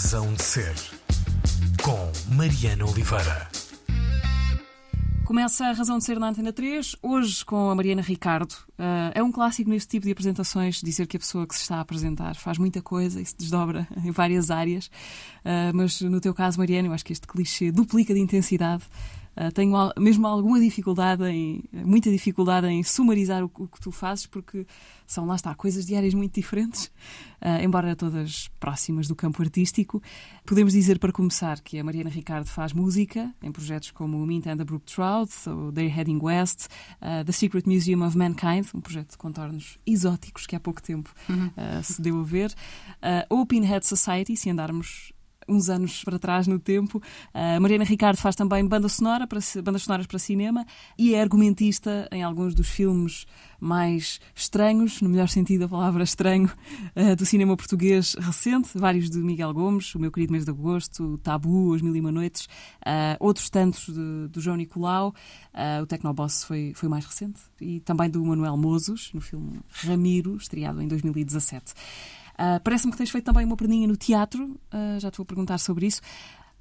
Razão de Ser, com Mariana Oliveira. Começa a Razão de Ser na Antena 3, hoje com a Mariana Ricardo. Uh, é um clássico neste tipo de apresentações dizer que a pessoa que se está a apresentar faz muita coisa e se desdobra em várias áreas. Uh, mas no teu caso, Mariana, eu acho que este clichê duplica de intensidade Uh, tenho mesmo alguma dificuldade em, muita dificuldade em sumarizar o, o, que tu fazes, porque são, lá está, coisas diárias muito diferentes, uh, embora todas próximas do campo artístico. Podemos dizer, para começar, que a Mariana Ricardo faz música em projetos como o Mint and the Brook Trout, ou They're Heading West, uh, The Secret Museum of Mankind, um projeto de contornos exóticos que há pouco tempo uhum. se deu a ver, Open Head Society, se andarmos uns anos para trás no tempo. A Mariana Ricardo faz também banda sonora para, bandas sonoras para cinema e é argumentista em alguns dos filmes mais estranhos, no melhor sentido da palavra estranho, eh, do cinema português recente, vários de Miguel Gomes, O Meu Querido Mês de Agosto, Tabu, As Mil e Uma Noites, uh, outros tantos do João Nicolau, o Tecnoboss foi, foi mais recente, e também do Manuel Mozos, no filme Ramiro, estreado em 2017. Uh, Parece-me que tens feito também uma perninha no teatro, uh, já te vou perguntar sobre isso.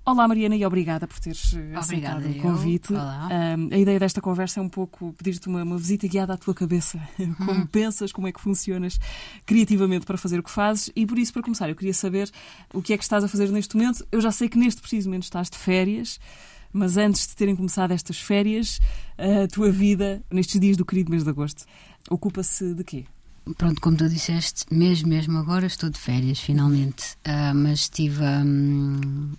Olá, Mariana, e obrigada por teres ah, aceitado o convite. Uh, a ideia desta conversa é um pouco pedir-te uma, uma, visita guiada à tua cabeça. Como uhum. pensas, como é que funcionas criativamente para fazer o que fazes. E por isso, para começar, eu queria saber o que é que estás a fazer neste momento. Eu já sei que neste preciso momento estás de férias, mas antes de terem começado estas férias, a tua vida, nestes dias do querido mês de agosto, ocupa-se de quê? Pronto, como tu disseste, mesmo, mesmo agora estou de férias, finalmente. Uh, mas estive um,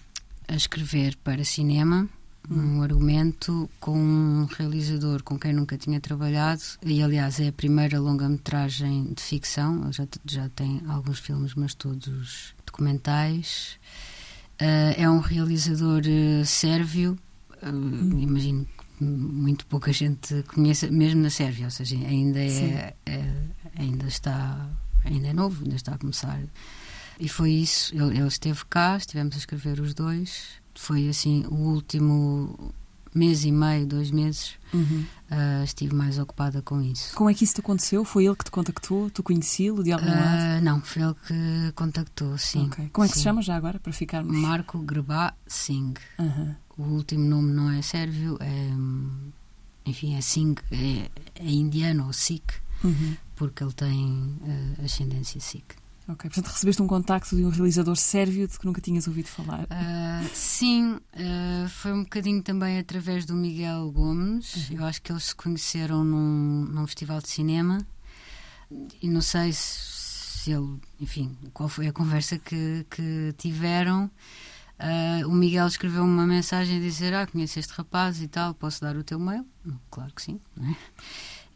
a escrever para cinema um argumento com um realizador com quem nunca tinha trabalhado e aliás é a primeira longa-metragem de ficção. Ele já, já tem alguns filmes mas todos documentais. Uh, é um realizador uh, sérvio uh, imagino muito pouca gente conhece, mesmo na Sérvia, ou seja, ainda é, é, ainda está ainda é novo, ainda está a começar. E foi isso, ele, ele, esteve cá, estivemos a escrever os dois. Foi assim o último mês e meio, dois meses, uhum. uh, estive mais ocupada com isso. Como é que isso te aconteceu? Foi ele que te contactou? Tu conheci-lo de algum uh, lado? Não, foi ele que contactou, sim. Okay. Como é que sim. se chama já agora, para ficarmos... Marco Grebá Singh. Uhum. O último nome não é sérvio, é, enfim, é Singh, é, é indiano ou Sikh, uhum. porque ele tem uh, ascendência Sikh. Ok, portanto recebeste um contacto de um realizador sérvio de que nunca tinhas ouvido falar. Uh, sim, uh, foi um bocadinho também através do Miguel Gomes. Uhum. Eu acho que eles se conheceram num, num festival de cinema e não sei se, se ele, enfim, qual foi a conversa que, que tiveram. Uh, o Miguel escreveu uma mensagem a dizer: Ah, conheço este rapaz e tal, posso dar o teu mail? Claro que sim, é?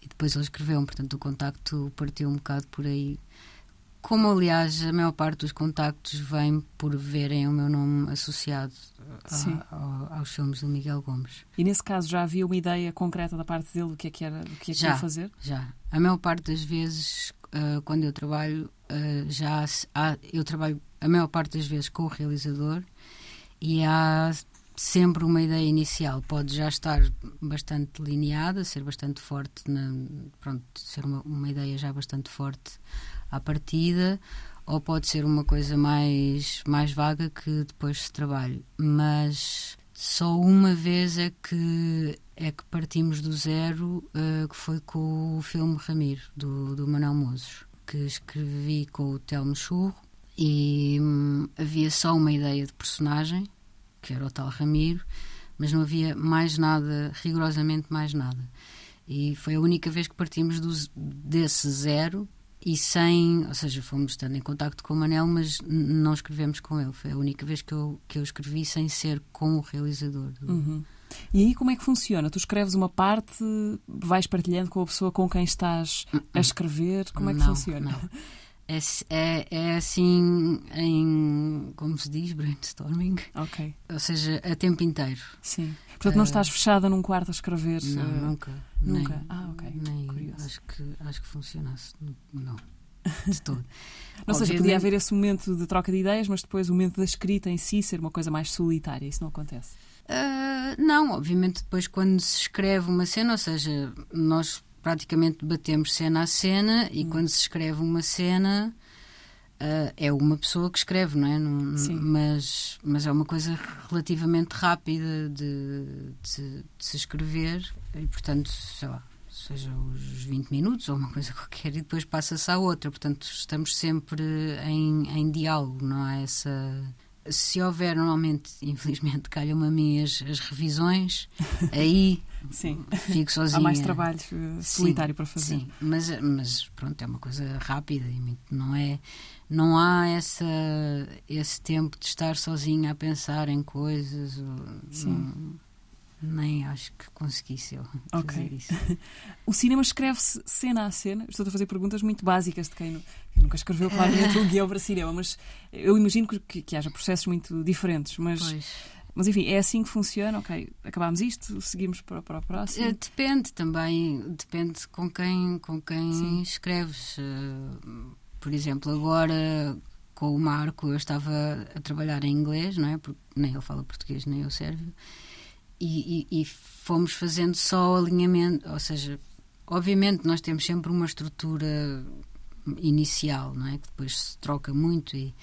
E depois ele escreveu, portanto, o contacto partiu um bocado por aí. Como, aliás, a maior parte dos contactos vem por verem o meu nome associado a, a, aos filmes do Miguel Gomes. E nesse caso já havia uma ideia concreta da parte dele do que é que era, do que é que já, ia fazer? Já. A maior parte das vezes, uh, quando eu trabalho, uh, já há, eu trabalho a maior parte das vezes com o realizador e há sempre uma ideia inicial. Pode já estar bastante delineada, ser bastante forte, na, pronto, ser uma, uma ideia já bastante forte à partida, ou pode ser uma coisa mais, mais vaga que depois se trabalhe. Mas só uma vez é que é que partimos do zero, uh, que foi com o filme Ramiro, do, do Manuel Mozos, que escrevi com o Telmo Churro e hum, havia só uma ideia de personagem, que era o tal Ramiro, mas não havia mais nada, rigorosamente mais nada. E foi a única vez que partimos do, desse zero e sem, ou seja, fomos estando em contacto com o Manel, mas não escrevemos com ele. Foi a única vez que eu, que eu escrevi sem ser com o realizador. Uhum. E aí como é que funciona? Tu escreves uma parte, vais partilhando com a pessoa com quem estás a uh-uh. escrever? Como é que não, funciona? Não. É, é, é, assim em, como se diz, brainstorming. Ok. Ou seja, a tempo inteiro. Sim. Portanto, não estás fechada num quarto a escrever? Não, uh, nunca. Nunca? Nem, ah, ok. Nem, Curioso. Acho que, acho que funcionasse. Não. De todo. não seja, podia haver esse momento de troca de ideias, mas depois o momento da escrita em si ser uma coisa mais solitária. Isso não acontece? Uh, não, obviamente, depois quando se escreve uma cena, ou seja, nós praticamente batemos cena a cena e hum. quando se escreve uma cena Uh, é uma pessoa que escreve, não é? Não, Sim. Mas, mas é uma coisa relativamente rápida de, de, de se escrever e, portanto, sei lá, seja os 20 minutos ou uma coisa qualquer, e depois passa-se à outra. Portanto, estamos sempre em, em diálogo, não há essa. Se houver, normalmente, infelizmente, calham-me a mim as, as revisões, aí Sim. fico sozinha. Há mais trabalho uh, solitário Sim, para fazer. Sim, mas, mas pronto, é uma coisa rápida e muito- não é. Não há essa, esse tempo de estar sozinha a pensar em coisas. Sim. não- nem acho que conseguisse eu Ok. fazer isso. O cinema escreve-se cena a cena. Estou a fazer perguntas muito básicas de quem, quem nunca escreveu claramente um guião para cinema, mas eu imagino que, que haja processos muito diferentes. Mas, Pois. mas enfim, é assim que funciona. Ok, acabámos isto, seguimos para, para o próximo. Eh, Depende também, depende com quem, com quem Sim. escreves. Eh, Por exemplo, agora com o Marco eu estava a trabalhar em inglês, não é? Porque nem ele fala português, nem eu sérvio. E, e- e fomos fazendo só alinhamento, ou seja, obviamente nós temos sempre uma estrutura inicial, não é? Que depois se troca muito e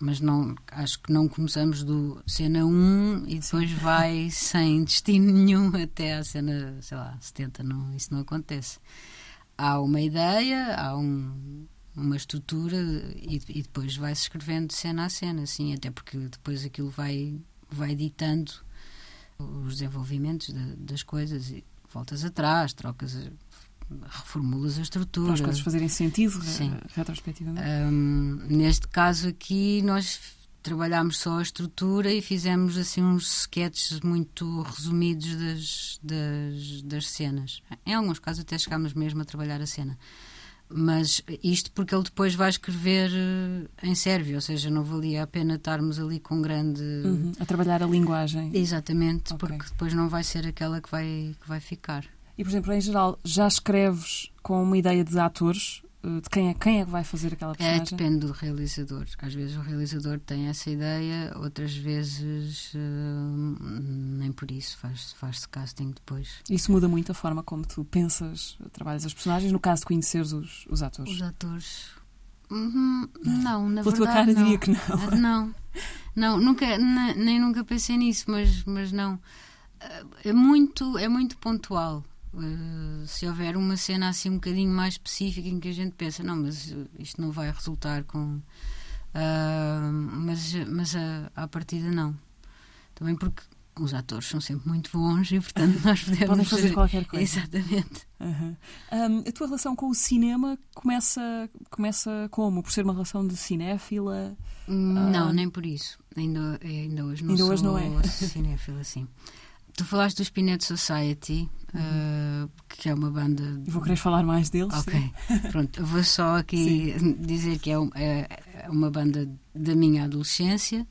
mas não acho que não começamos do cena 1 e depois vai sem destino nenhum até à cena, sei lá, 70, não, isso não acontece. Há uma ideia, há um, uma estrutura e, e depois vai-se escrevendo cena a cena, assim, até porque depois aquilo vai, vai ditando os desenvolvimentos da- das coisas e voltas atrás, trocas, reformulas a para estrutura. as coisas fazerem sentido Sim. retrospectivamente. Hum, neste caso aqui, nós trabalhámos só a estrutura e fizemos assim uns sketches muito resumidos das, das, das cenas. Em alguns casos até chegámos mesmo a trabalhar a cena. Mas isto porque ele depois vai escrever eh, em sérvio, ou seja, não valia a pena estarmos ali com grande. Uhum, A trabalhar a linguagem. Exatamente, Ok. porque depois não vai ser aquela que vai, que vai ficar. E, por exemplo, em geral, já escreves com uma ideia de atores? Uh, De quem é, quem é que vai fazer aquela É, personagem? depende do realizador. Às vezes o realizador tem essa ideia, outras vezes hum, nem por isso faz- faz-se casting depois. Isso muda muito a forma como tu pensas, trabalhas as personagens, no caso de conheceres os, os atores. Os atores. Uhum, não, na Pela tua verdade. cara não. diria que não. Ah, Não, não nunca, ne- nem nunca pensei nisso, mas, mas não. Ah, É muito, é muito pontual. Ah, se houver uma cena assim um bocadinho mais específica em que a gente pensa, não, mas uh, isto não vai resultar com. Ah, mas mas a, à partida não. Também porque os atores são sempre muito bons e, portanto, nós podemos. Podem fazer qualquer coisa. Exatamente. Uhum. Um, a tua relação com o cinema começa, começa como? Por ser uma relação de cinéfila? Não, nem por isso. Ainda, ainda hoje não Ainda sou hoje não é. cinéfila, assim. Tu falaste do Spinet Society, uh, que é uma banda. E vou querer falar mais deles. sim. Ok, pronto. Vou só aqui dizer que é, um- é- é uma banda da minha adolescência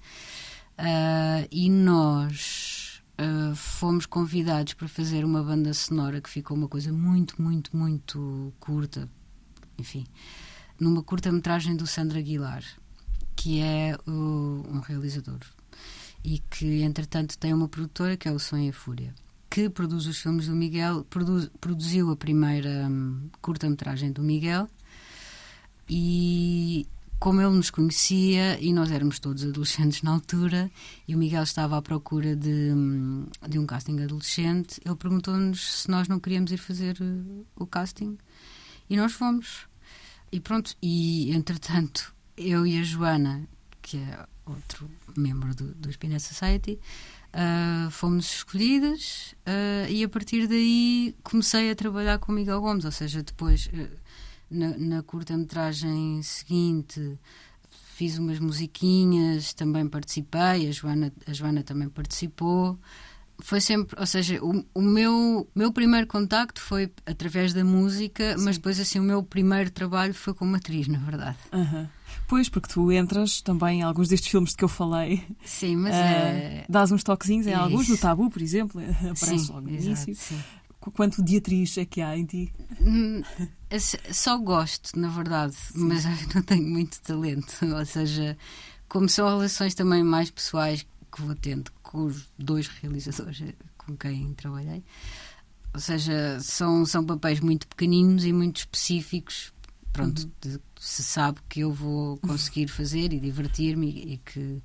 uh, e nós uh, fomos convidados para fazer uma banda sonora que ficou uma coisa muito, muito, muito curta. Enfim, numa curta-metragem do Sandra Aguilar, que é um realizador e que, entretanto, tem uma produtora que é o Sonho e a Fúria, que produz os filmes do Miguel, produz- produziu a primeira hum, curta-metragem do Miguel e como ele nos conhecia e nós éramos todos adolescentes na altura e o Miguel estava à procura de, hum, de um casting adolescente, ele perguntou-nos se nós não queríamos ir fazer o casting e nós fomos. E pronto, e entretanto, eu e a Joana, que é outro membro do, do Spinet Society, ah, fomos escolhidas ah, e a partir daí comecei a trabalhar com Miguel Gomes, ou seja, depois ah, na, na curta-metragem seguinte fiz umas musiquinhas, também participei, a Joana, a Joana também participou. Foi sempre, ou seja, o, o meu, meu primeiro contacto foi através da música, mas depois assim o meu primeiro trabalho foi como atriz, na verdade. Aham. Pois, porque tu entras também em alguns destes filmes de que eu falei. Sim, mas ah, é. Dás uns toquezinhos em alguns, Isso. no Tabu, por exemplo, aparece Sim, logo no exato, início. sim. Qu- Quanto de atriz é que há em ti? Hum, Só gosto, na verdade, mas eu não tenho muito talento. Ou seja, como são relações também mais pessoais que vou tendo com os dois realizadores com quem trabalhei, ou seja, são, são papéis muito pequeninos e muito específicos pronto, Uhum. de- se sabe que eu vou conseguir fazer e divertir-me e, e que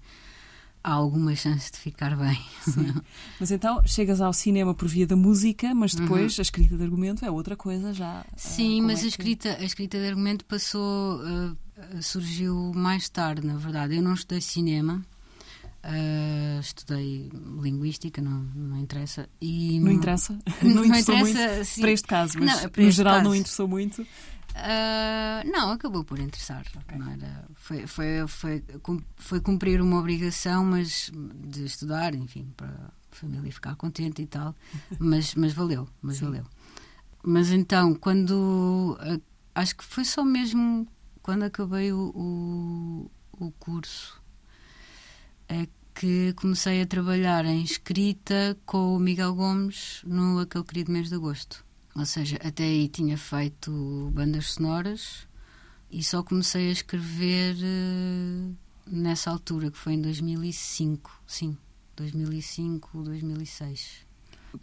há alguma chance de ficar bem. Mas então chegas ao cinema por via da música, mas depois a escrita de argumento é outra coisa já. ah, Uhum. Sim, mas é a escrita, a escrita de argumento passou, uh, surgiu mais tarde, na verdade. Eu não estudei cinema, uh, estudei linguística, não, não interessa. E, Não interessa? Não, interessou interessa, muito sim. para este caso, mas Não, para no geral não caso. interessou muito. Uh, não, acabou por interessar. Ok. Não era, foi, foi, foi, foi cumprir uma obrigação, mas de estudar, enfim, para a família ficar contente e tal. Mas, mas valeu, mas Sim. valeu. Mas então, quando. uh, acho que foi só mesmo quando acabei o, o, o curso é que comecei a trabalhar em escrita com o Miguel Gomes no aquele querido mês de agosto. Ou seja, até aí tinha feito bandas sonoras e só comecei a escrever eh, nessa altura, que foi em 2005. Sim, 2005, 2006.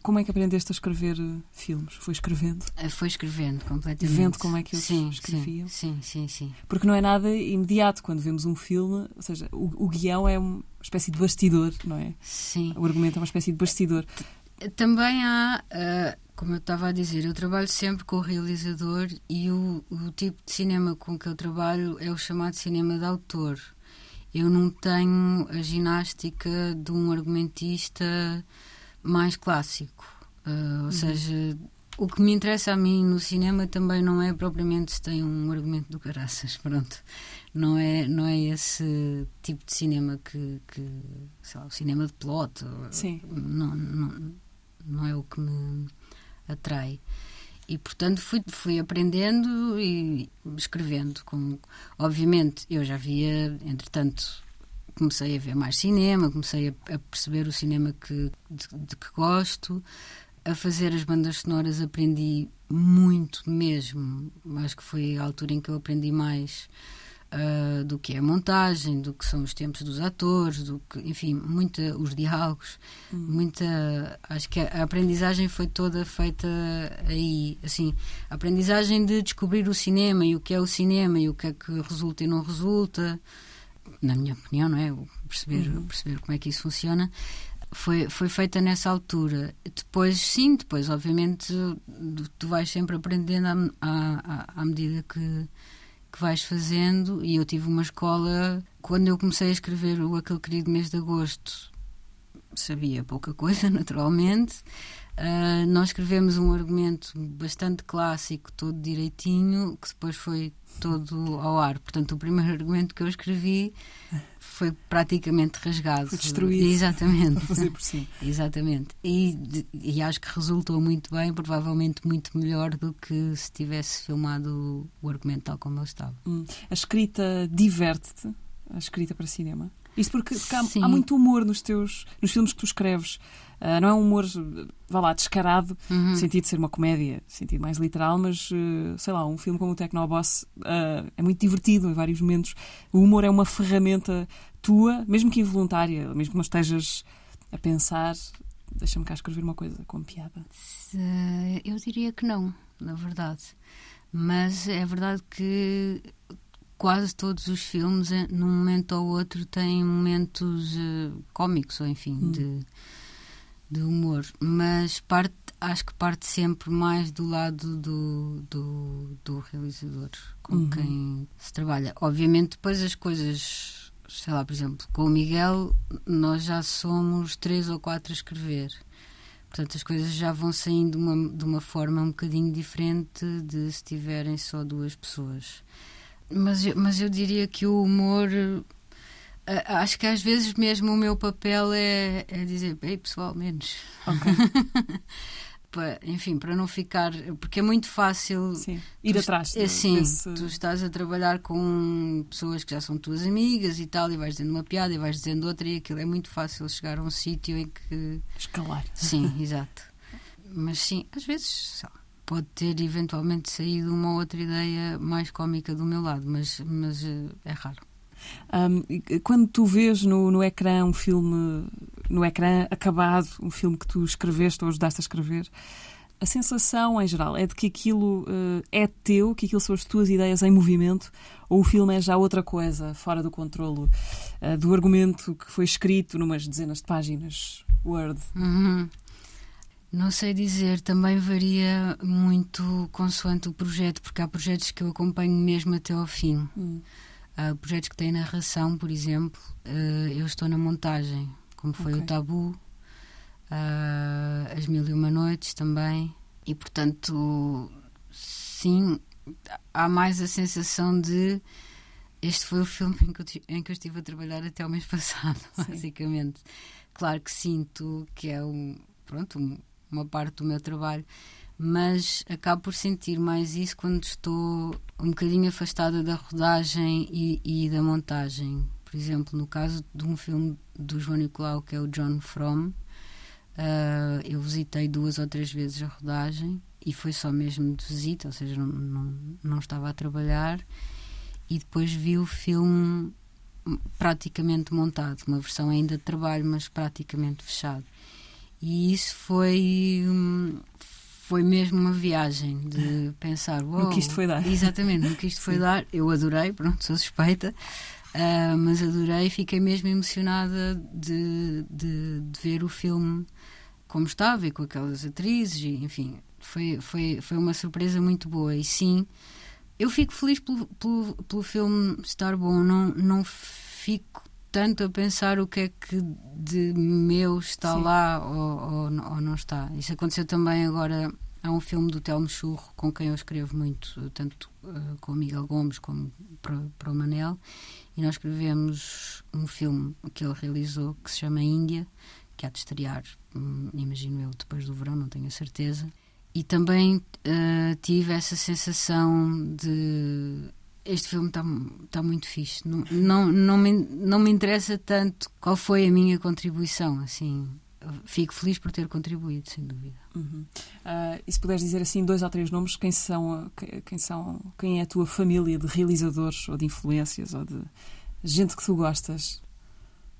Como é que aprendeste a escrever eh, filmes? Foi escrevendo? Eh, Foi escrevendo completamente. Vendo como é que eles sim, escreviam? Sim, sim, sim. sim. Porque não é nada imediato quando vemos um filme, ou seja, o, o guião é uma espécie de bastidor, não é? sim. O argumento é uma espécie de bastidor. Também há, ah, como eu estava a dizer, eu trabalho sempre com o realizador e o, o tipo de cinema com que eu trabalho é o chamado cinema de autor. Eu não tenho a ginástica de um argumentista mais clássico. Ah, ou seja, o que me interessa a mim no cinema também não é propriamente se tem um argumento do caraças, pronto. Não é, não é esse tipo de cinema que, que sei lá, o cinema de plot. Sim. não, não, não é o que me atrai. E, portanto, fui, fui aprendendo e escrevendo. Com, obviamente, eu já via, entretanto, comecei a ver mais cinema, comecei a, a perceber o cinema que, de, de que gosto. A fazer as bandas sonoras aprendi muito mesmo. Acho que foi a altura em que eu aprendi mais ah, do que é a montagem, do que são os tempos dos atores, do que, enfim, muita, os diálogos, muita. Acho que a, a aprendizagem foi toda feita aí, assim, a aprendizagem de descobrir o cinema e o que é o cinema e o que é que resulta e não resulta, na minha opinião, não é? O Perceber, perceber como é que isso funciona. Foi, foi feita nessa altura. Depois, sim, depois, obviamente, tu vais sempre aprendendo à, à, à medida que, que vais fazendo. E eu tive uma escola, quando eu comecei a escrever o Aquele Querido Mês de Agosto, sabia pouca coisa, naturalmente. Ah, nós escrevemos um argumento bastante clássico, todo direitinho, que depois foi todo ao ar. Portanto, o primeiro argumento que eu escrevi foi praticamente rasgado. Foi destruído. Exatamente. Fazer por cima. Exatamente. E, e acho que resultou muito bem, provavelmente muito melhor do que se tivesse filmado o argumento tal como ele estava. Hum. A escrita diverte-te? A escrita para cinema? Isto porque, porque há, há muito humor nos teus nos filmes que tu escreves. Ah, não é um humor, vá lá, descarado, Uhum. no sentido de ser uma comédia, no sentido mais literal, mas eh, sei lá, um filme como o Tecnoboss ah, é muito divertido em vários momentos. O humor é uma ferramenta tua, mesmo que involuntária, mesmo que não estejas a pensar. Deixa-me cá escrever uma coisa com piada. Eu diria que não, na verdade. Mas é verdade que quase todos os filmes, eh, num momento ou outro, têm momentos eh, cómicos, ou enfim, Hum. de, de humor. Mas parte, acho que parte sempre mais do lado do, do, do realizador com Uhum. quem se trabalha. Obviamente, depois as coisas, sei lá, por exemplo, com o Miguel, nós já somos três ou quatro a escrever. Portanto, as coisas já vão saindo de uma, de uma forma um bocadinho diferente de se tiverem só duas pessoas. Mas, mas eu diria que o humor. Acho que às vezes mesmo o meu papel é, é dizer, ei pessoal, menos. Pa- Enfim, para não ficar. Porque é muito fácil. Sim. Ir tu- atrás. É sim, desse- tu estás a trabalhar com pessoas que já são tuas amigas e tal, e vais dizendo uma piada e vais dizendo outra, e aquilo é muito fácil chegar a um sítio em que. Escalar. Sim, exato. Mas sim, às vezes pode ter eventualmente saído uma outra ideia mais cómica do meu lado, mas, mas eh, é raro. Um, quando tu vês no, no ecrã um filme, no ecrã acabado, um filme que tu escreveste ou ajudaste a escrever, a sensação em geral é de que aquilo uh, é teu, que aquilo são as tuas ideias em movimento, ou o filme é já outra coisa, fora do controlo uh, do argumento que foi escrito numas dezenas de páginas Word? Uhum. Não sei dizer, também varia muito consoante o projeto, porque há projetos que eu acompanho mesmo até ao fim. Hum. Há projetos que têm narração, por exemplo, uh, eu estou na montagem, como foi okay. o Tabu, uh, As Mil e Uma Noites também, e portanto, sim, há mais a sensação de este foi o filme em que eu, em que eu estive a trabalhar até o mês passado, sim. basicamente. Claro que sinto que é um, pronto, uma parte do meu trabalho, mas acabo por sentir mais isso quando estou um bocadinho afastada da rodagem e, e da montagem. Por exemplo, no caso de um filme do João Nicolau, que é o John From, Uh, eu visitei duas ou três vezes a rodagem e foi só mesmo de visita, ou seja, não, não, não estava a trabalhar. E depois vi o filme praticamente montado, uma versão ainda de trabalho, mas praticamente fechado. E isso foi foi mesmo uma viagem de pensar wow, no que isto foi dar. Exatamente, no que isto foi dar. Eu adorei, pronto, sou suspeita. Uh, mas adorei, fiquei mesmo emocionada de, de, de, ver o filme como estava e com aquelas atrizes, e, enfim, foi, foi, foi uma surpresa muito boa. E sim, eu fico feliz pelo, pelo, pelo filme estar bom, não, não fico tanto a pensar o que é que de meu está sim. lá ou, ou, ou não está. Isso aconteceu também agora Há um filme do Telmo Churro com quem eu escrevo muito, tanto uh, com o Miguel Gomes como para, para o Manel, e nós escrevemos um filme que ele realizou que se chama Índia, que há de estrear, hum, imagino eu, depois do verão, não tenho a certeza. E também uh, tive essa sensação de este filme está tá muito fixe. Não, não, não, me, não me interessa tanto qual foi a minha contribuição, assim fico feliz por ter contribuído, sem dúvida. Uhum. Uh, e se puderes dizer assim dois ou três nomes, quem são, quem são, quem é a tua família de realizadores ou de influências ou de gente que tu gostas?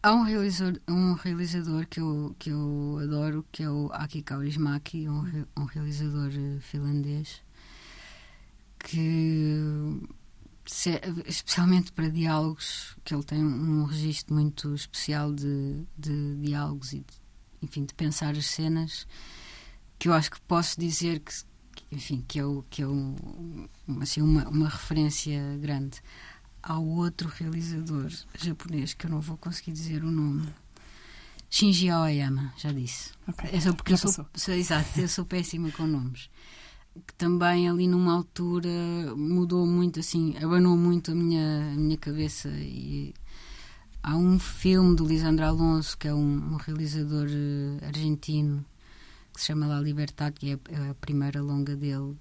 Há um realizador, um realizador que, eu, que eu adoro, que é o Aki Kaurismäki, um, um realizador eh, finlandês, que especialmente para diálogos, que ele tem um registro muito especial de, de diálogos e de enfim, de pensar as cenas, que eu acho que posso dizer que, enfim, que é, o, que é um, assim, uma, uma referência grande. Há outro realizador japonês que eu não vou conseguir dizer o nome. Shinji Aoyama, já disse. Okay. É só porque eu sou, sou, exato, eu sou péssima com nomes. Que também ali numa altura mudou muito, assim, abanou muito a minha, a minha cabeça e Há um filme do Lisandro Alonso, que é um, um realizador uh, argentino, que se chama La Libertad, que é a primeira longa dele,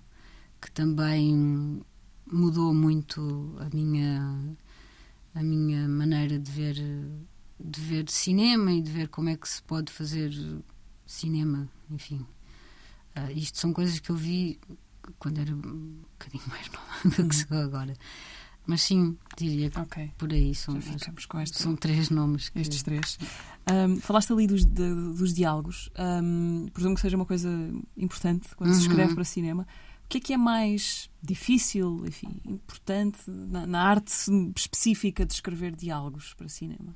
que também mudou muito a minha a minha maneira de ver de ver cinema e de ver como é que se pode fazer cinema, enfim. Uh, isto são coisas que eu vi quando era um bocadinho mais nova do que sou agora. Mas sim, diria que okay. por aí são, com este, são três nomes. Que... Estes três. Um, falaste ali dos, de, dos diálogos. Um, presumo que seja uma coisa importante quando uhum. se escreve para cinema. O que é que é mais difícil, enfim, importante na, na arte específica de escrever diálogos para cinema?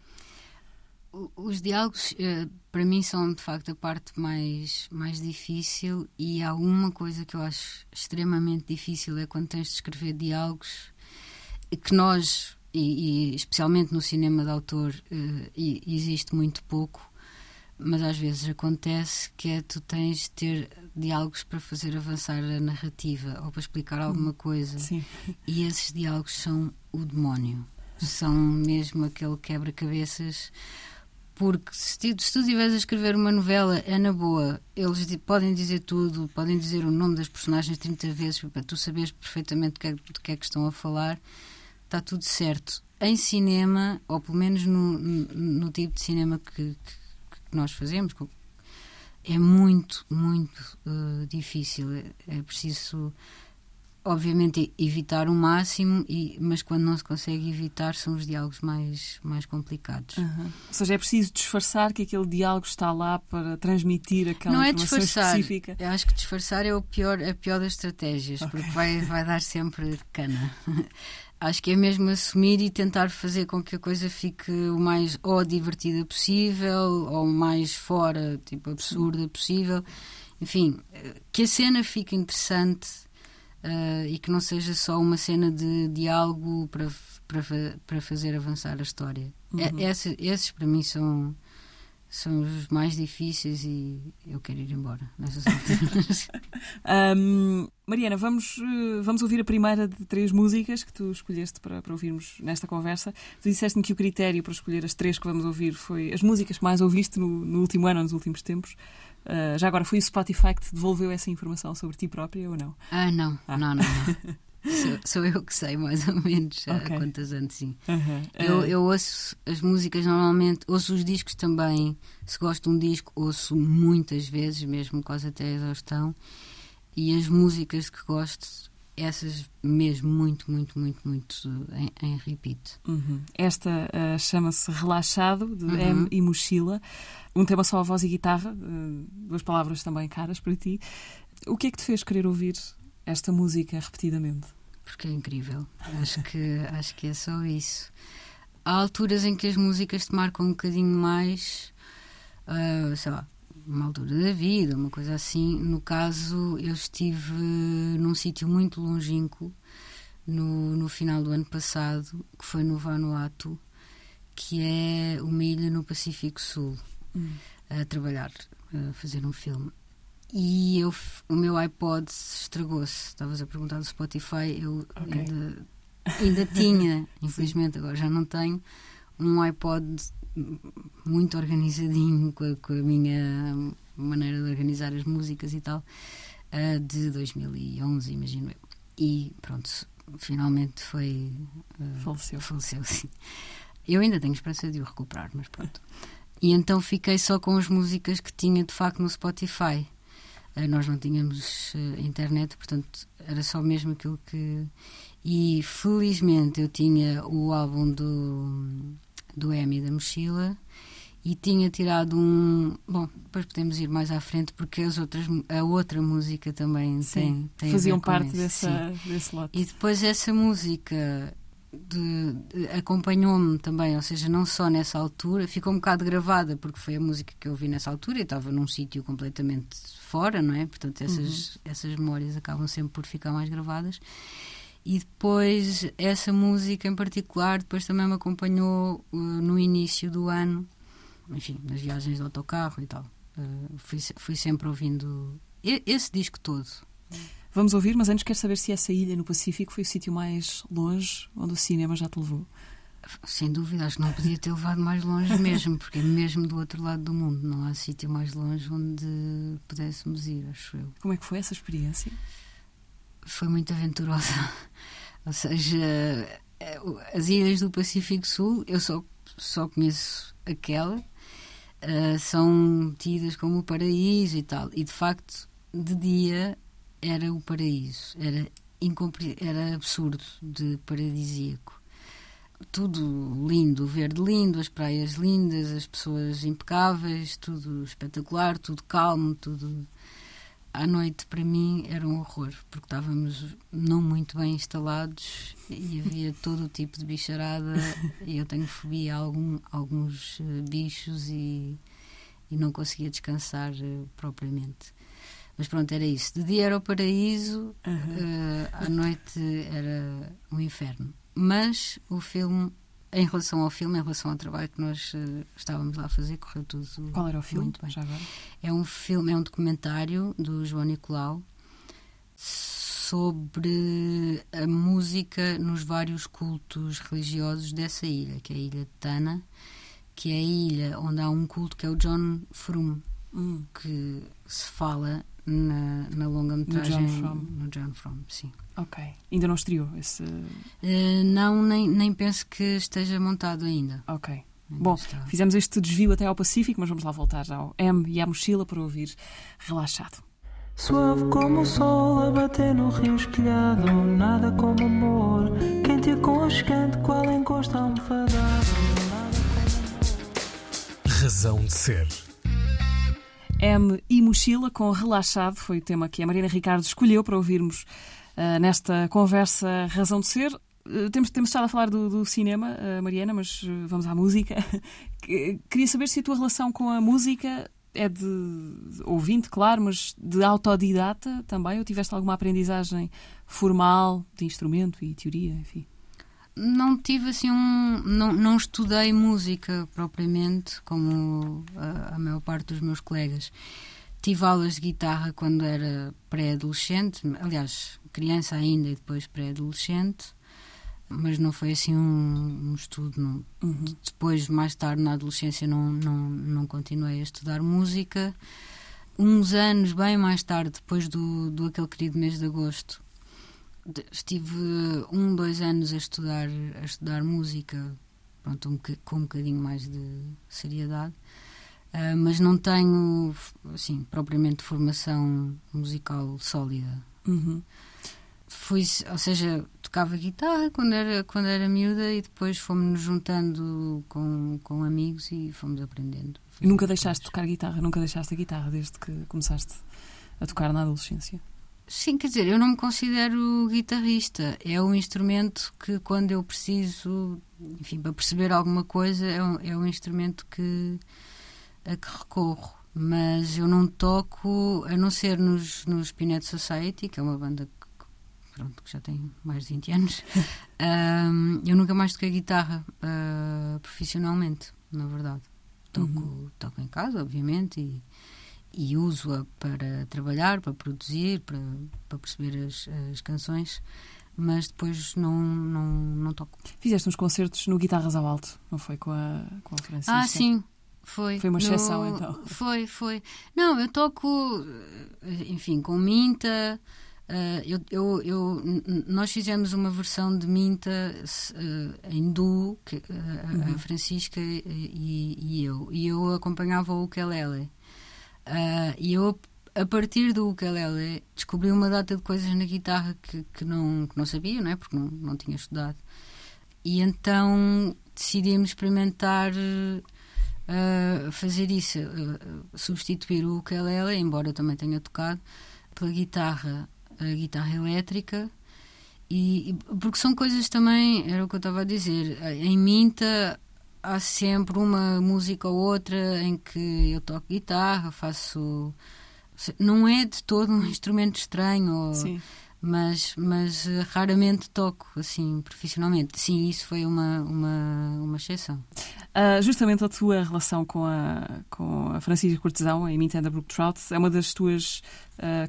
Os diálogos, eh, para mim, são de facto a parte mais, mais difícil. E há uma coisa que eu acho extremamente difícil: é quando tens de escrever diálogos que nós, e, e especialmente no cinema de autor, uh, existe muito pouco, mas às vezes acontece que é tu tens de ter diálogos para fazer avançar a narrativa ou para explicar hum, alguma coisa. Sim. E esses diálogos são o demónio. São mesmo aquele quebra-cabeças. Porque se, tu estiveres a escrever uma novela, é na boa. Eles podem dizer tudo, podem dizer o nome das personagens 30 vezes para tu saberes perfeitamente do que, é, que é que estão a falar está tudo certo. Em cinema, ou pelo menos no, no tipo de cinema que, que, que nós fazemos, é muito, muito uh, difícil. É, é, preciso obviamente evitar o máximo, e, mas quando não se consegue evitar são os diálogos mais, mais complicados. Uhum. Ou seja, é preciso disfarçar que aquele diálogo está lá para transmitir aquela não é disfarçar. específica. Eu acho que disfarçar é o pior, a pior das estratégias, okay. porque vai, vai dar sempre cana. acho que é mesmo assumir e tentar fazer com que a coisa fique o mais ou divertida possível ou mais fora, tipo absurda possível. Enfim, que a cena fique interessante uh, e que não seja só uma cena de diálogo para, para, para fazer avançar a história. Uhum. É, esse, esses, para mim, são, são os mais difíceis e eu quero ir embora nessas alturas. um, Mariana, vamos, eh, vamos ouvir a primeira de três músicas que tu escolheste para, para ouvirmos nesta conversa. Tu disseste-me que o critério para escolher as três que vamos ouvir foi as músicas que mais ouviste no, no último ano nos últimos tempos. Uh, já agora foi o Spotify que te devolveu essa informação sobre ti própria ou não? Ah, não, ah. não, não. não. sou, sou, eu que sei, mais ou menos, okay. há quantos anos, sim. Uhum. Eu, eu ouço as músicas normalmente, ouço os discos também. Se gosto de um disco, ouço muitas vezes, mesmo quase até a exaustão. E as músicas que gosto essas mesmo muito, muito, muito, muito em, em repeat. Uhum. Esta uh, chama-se Relaxado, de uhum. M e Mochila. Um tema só a voz e guitarra, uh, duas palavras também caras para ti. O que é que te fez querer ouvir esta música repetidamente? Porque é incrível. Acho que, acho que é só isso. Há alturas em que as músicas te marcam um bocadinho mais, uh, sei lá, uma altura da vida, uma coisa assim. No caso, eu estive num sítio muito longínquo no, no final do ano passado, que foi no Vanuatu, que é uma ilha no Pacífico Sul, hum. a trabalhar, a fazer um filme. E eu, o meu iPod estragou-se. Estavas a perguntar do Spotify, eu okay. ainda, ainda tinha, infelizmente agora já não tenho, um iPod muito organizadinho com a, com a, minha maneira de organizar as músicas e tal, uh, de 2011, imagino eu. E pronto, finalmente foi. Uh, faleceu. Faleceu, sim. Eu ainda tenho esperança de o recuperar, mas pronto. E então fiquei só com as músicas que tinha de facto no Spotify. Uh, nós não tínhamos internet, portanto era só mesmo aquilo que. E felizmente eu tinha o álbum do do Emi da mochila e tinha tirado um. Bom, depois podemos ir mais à frente porque as outras, a outra música também Sim, tem, tem faziam parte dessa, desse lote. E depois essa música de, de, acompanhou-me também, ou seja, não só nessa altura, ficou um bocado gravada porque foi a música que eu vi nessa altura e estava num sítio completamente fora, não é? Portanto, essas, uhum. essas memórias acabam sempre por ficar mais gravadas. E depois, essa música em particular, depois também me acompanhou uh, no início do ano, enfim, nas viagens de autocarro e tal. Uh, fui, fui sempre ouvindo esse disco todo. Vamos ouvir, mas antes quero saber se essa ilha no Pacífico foi o sítio mais longe onde o cinema já te levou. Sem dúvida, acho que não podia ter levado mais longe mesmo, porque é mesmo do outro lado do mundo. Não há sítio mais longe onde pudéssemos ir, acho eu. Como é que foi essa experiência? Foi muito aventurosa. Ou seja, eh, as ilhas do Pacífico Sul, eu só, só conheço aquela, uh, são tidas como o paraíso e tal. E de facto, de dia era o paraíso, era, era absurdo de paradisíaco. Tudo lindo, o verde lindo, as praias lindas, as pessoas impecáveis, tudo espetacular, tudo calmo, tudo à noite para mim era um horror, porque estávamos não muito bem instalados e havia todo o tipo de bicharada e eu tenho fobia a algum, alguns uh, bichos e, e não conseguia descansar uh, propriamente. Mas pronto, era isso. De dia era o paraíso, uhum. uh, à noite era um inferno. Mas o filme em relação ao filme, em relação ao trabalho que nós uh, estávamos lá a fazer, correu tudo Qual era o filme? Muito bem. Já agora? É um filme, é um documentário do João Nicolau sobre a música nos vários cultos religiosos dessa ilha, que é a ilha de Tana, que é a ilha onde há um culto que é o John Frum, hum. que se fala na, na longa-metragem no John From. No John From, sim. Ok. Ainda não estreou esse. Uh, não, nem, nem penso que esteja montado ainda. Ok. Ainda Bom, está. fizemos este desvio até ao Pacífico, mas vamos lá voltar ao M e à mochila para ouvir relaxado. Suave como o sol a bater no rio espelhado. Nada como amor, quente e aconchegante, qual encosto almofadado. Nada como Razão de ser. M e Mochila com Relaxado foi o tema que a Mariana Ricardo escolheu para ouvirmos uh, nesta conversa Razão de Ser. Uh, temos, temos estado a falar do, do cinema, uh, Mariana, mas vamos à música. Queria saber se a tua relação com a música é de ouvinte, claro, mas de autodidata também? Ou tiveste alguma aprendizagem formal de instrumento e teoria, enfim? Não tive assim um. Não, não estudei música propriamente, como a, a maior parte dos meus colegas. Tive aulas de guitarra quando era pré-adolescente, aliás, criança ainda e depois pré-adolescente, mas não foi assim um, um estudo. Não. Uhum. Depois, mais tarde, na adolescência, não, não, não continuei a estudar música. Uns anos, bem mais tarde, depois do, do aquele querido mês de agosto, estive um, dois anos a estudar, a estudar música, pronto, um, com um bocadinho mais de seriedade. Ah, mas não tenho, assim, propriamente formação musical sólida. Uhum. Fui, ou seja, tocava guitarra quando era, quando era miúda e depois fomos-nos juntando com, com amigos e fomos aprendendo. E nunca deixaste de tocar guitarra? Nunca deixaste a guitarra desde que começaste a tocar na adolescência? Sim, quer dizer, eu não me considero guitarrista. É um instrumento que, quando eu preciso, enfim, para perceber alguma coisa, é um, é um instrumento que, a que recorro. Mas eu não toco, a não ser nos, nos Pinet Society, que é uma banda que, pronto, que já tem mais de 20 anos. Ahm, eu nunca mais toquei guitarra ah, profissionalmente, na verdade. Toco, Uhum. toco em casa, obviamente, e, e uso-a para trabalhar, para produzir, para, para perceber as, as canções, mas depois não, não, não toco. Fizeste uns concertos no Guitarras ao Alto, não foi com a, com a Francisca? Ah, sim, foi. Foi uma exceção, então. Foi, foi. Não, eu toco, enfim, com Minta. eh, eu, eu, eu- nós fizemos uma versão de Minta eh, em duo, que, eh, a- Uhum. a Francisca e, e eu. E eu acompanhava o ukulele. Ah, e eu, a partir do ukulele, descobri uma data de coisas na guitarra que, que, não, que não sabia, não é? Porque não, não tinha estudado. E então decidimos experimentar eh, fazer isso, eh, substituir o ukulele, embora eu também tenha tocado, pela guitarra, a guitarra elétrica. E, porque são coisas também, era o que eu estava a dizer, em Minta há sempre uma música ou outra em que eu toco guitarra, faço. Não é de todo um instrumento estranho, ou- Sim. Mas, mas eh, raramente toco assim profissionalmente. Sim, isso foi uma, uma, uma exceção. Ah, justamente a tua relação com a, com a Francisca Cortesão, em Nintendo Brook Trout, é uma das tuas